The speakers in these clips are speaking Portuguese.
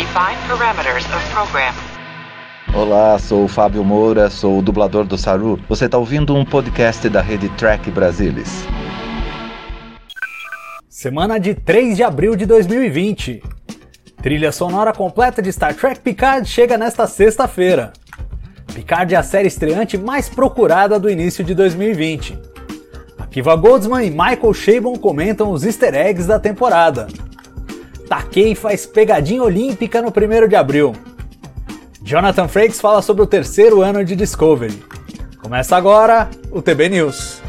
Define parameters of program. Olá, sou o Fábio Moura, sou o dublador do Saru. Você está ouvindo um podcast da rede Track Brasilis. Semana de 3 de abril de 2020. Trilha sonora completa de Star Trek Picard chega nesta sexta-feira. Picard é a série estreante mais procurada do início de 2020. Akiva Goldsman e Michael Chabon comentam os easter eggs da temporada. Takei faz pegadinha olímpica no 1 de abril. Jonathan Frakes fala sobre o terceiro ano de Discovery. Começa agora o TB News.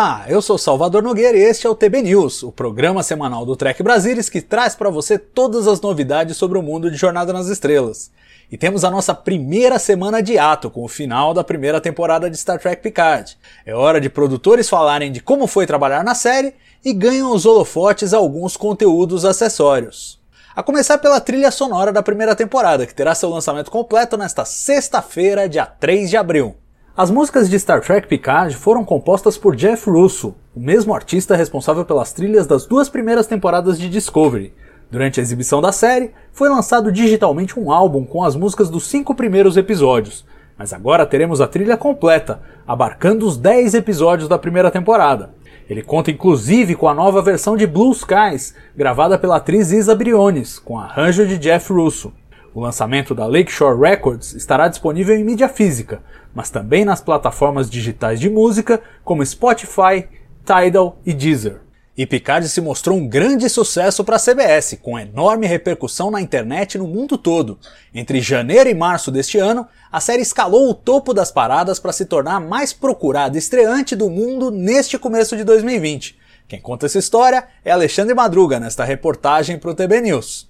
Olá, eu sou Salvador Nogueira e este é o TB News, o programa semanal do Trek Brasilis que traz para você todas as novidades sobre o mundo de Jornada nas Estrelas. E temos a nossa primeira semana de ato com o final da primeira temporada de Star Trek Picard. É hora de produtores falarem de como foi trabalhar na série e ganham os holofotes alguns conteúdos acessórios. A começar pela trilha sonora da primeira temporada, que terá seu lançamento completo nesta sexta-feira, dia 3 de abril. As músicas de Star Trek Picard foram compostas por Jeff Russo, o mesmo artista responsável pelas trilhas das duas primeiras temporadas de Discovery. Durante a exibição da série, foi lançado digitalmente um álbum com as músicas dos cinco primeiros episódios, mas agora teremos a trilha completa, abarcando os 10 episódios da primeira temporada. Ele conta inclusive com a nova versão de Blue Skies, gravada pela atriz Isa Briones, com arranjo de Jeff Russo. O lançamento da Lakeshore Records estará disponível em mídia física, mas também nas plataformas digitais de música como Spotify, Tidal e Deezer. E Picard se mostrou um grande sucesso para a CBS, com enorme repercussão na internet no mundo todo. Entre janeiro e março deste ano, a série escalou o topo das paradas para se tornar a mais procurada estreante do mundo neste começo de 2020. Quem conta essa história é Alexandre Madruga nesta reportagem para o TB News.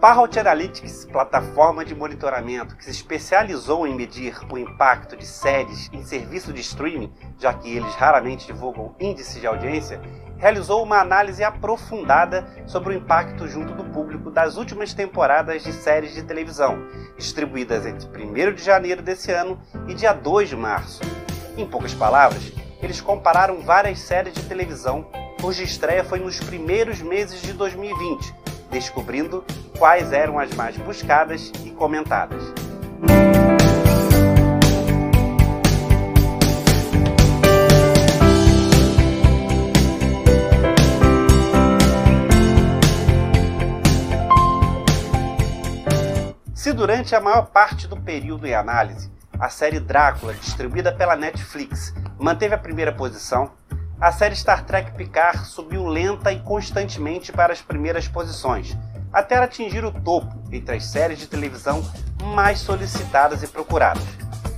Parrot Analytics, plataforma de monitoramento que se especializou em medir o impacto de séries em serviço de streaming, já que eles raramente divulgam índices de audiência, realizou uma análise aprofundada sobre o impacto junto do público das últimas temporadas de séries de televisão, distribuídas entre 1 de janeiro desse ano e dia 2 de março. Em poucas palavras, eles compararam várias séries de televisão cuja estreia foi nos primeiros meses de 2020, descobrindo quais eram as mais buscadas e comentadas. Se durante a maior parte do período em análise a série Drácula, distribuída pela Netflix, manteve a primeira posição, a série Star Trek Picard subiu lenta e constantemente para as primeiras posições, até atingir o topo entre as séries de televisão mais solicitadas e procuradas.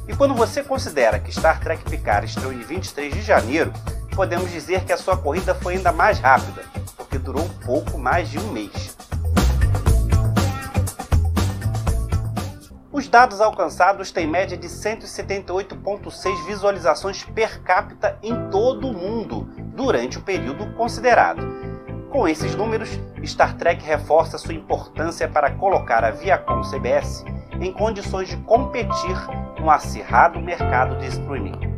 E quando você considera que Star Trek Picard estreou em 23 de janeiro, podemos dizer que a sua corrida foi ainda mais rápida, porque durou pouco mais de um mês. Os dados alcançados têm média de 178,6 visualizações per capita em todo o mundo durante o período considerado. Com esses números, Star Trek reforça sua importância para colocar a Viacom CBS em condições de competir no acirrado mercado de streaming.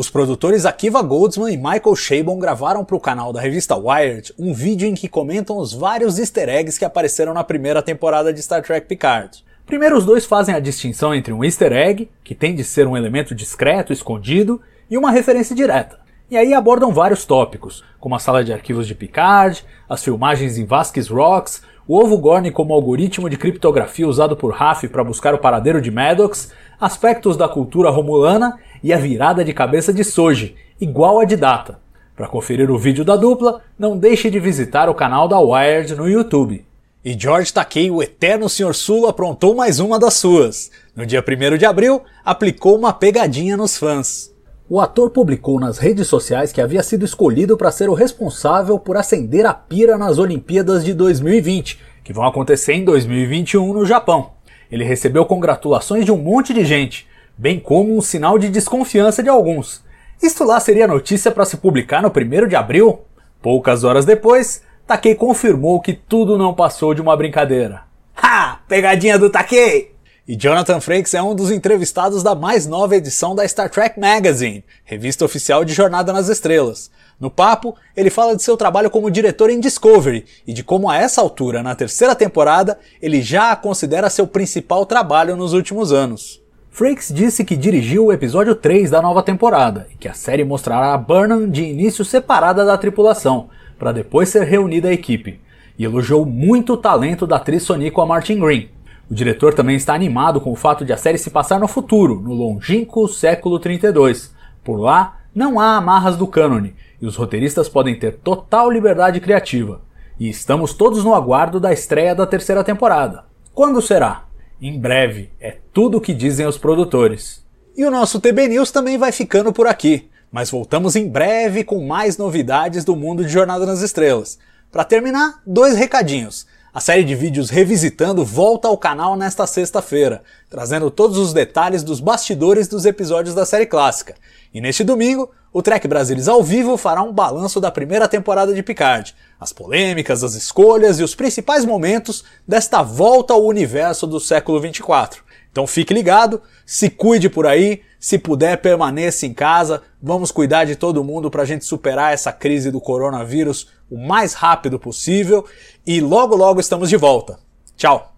Os produtores Akiva Goldsman e Michael Chabon gravaram para o canal da revista Wired um vídeo em que comentam os vários easter eggs que apareceram na primeira temporada de Star Trek Picard. Primeiro, os dois fazem a distinção entre um easter egg, que tem de ser um elemento discreto, escondido, e uma referência direta. E aí abordam vários tópicos, como a sala de arquivos de Picard, as filmagens em Vasquez Rocks, o ovo Gorn como algoritmo de criptografia usado por Raf para buscar o paradeiro de Maddox, aspectos da cultura romulana e a virada de cabeça de Soji, igual a de Data. Para conferir o vídeo da dupla, não deixe de visitar o canal da Wired no YouTube. E George Takei, o eterno Sr. Sul, aprontou mais uma das suas. No dia 1 de abril, aplicou uma pegadinha nos fãs. O ator publicou nas redes sociais que havia sido escolhido para ser o responsável por acender a pira nas Olimpíadas de 2020, que vão acontecer em 2021 no Japão. Ele recebeu congratulações de um monte de gente, bem como um sinal de desconfiança de alguns. Isto lá seria notícia para se publicar no 1 de abril? Poucas horas depois, Takei confirmou que tudo não passou de uma brincadeira. Ha! Pegadinha do Takei! E Jonathan Frakes é um dos entrevistados da mais nova edição da Star Trek Magazine, revista oficial de Jornada nas Estrelas. No papo, ele fala de seu trabalho como diretor em Discovery e de como a essa altura, na terceira temporada, ele já a considera seu principal trabalho nos últimos anos. Frakes disse que dirigiu o episódio 3 da nova temporada e que a série mostrará a Burnham de início separada da tripulação, para depois ser reunida à equipe, e elogiou muito o talento da atriz Sonico Martin Green. O diretor também está animado com o fato de a série se passar no futuro, no longínquo século 32. Por lá, não há amarras do cânone, e os roteiristas podem ter total liberdade criativa. E estamos todos no aguardo da estreia da terceira temporada. Quando será? Em breve, é tudo o que dizem os produtores. E o nosso TB News também vai ficando por aqui. Mas voltamos em breve com mais novidades do mundo de Jornada nas Estrelas. Para terminar, dois recadinhos. A série de vídeos Revisitando volta ao canal nesta sexta-feira, trazendo todos os detalhes dos bastidores dos episódios da série clássica. E neste domingo, o Trek Brasilis ao vivo fará um balanço da primeira temporada de Picard, as polêmicas, as escolhas e os principais momentos desta volta ao universo do século 24. Então fique ligado, se cuide por aí, se puder permaneça em casa, vamos cuidar de todo mundo para a gente superar essa crise do coronavírus o mais rápido possível e logo logo estamos de volta. Tchau!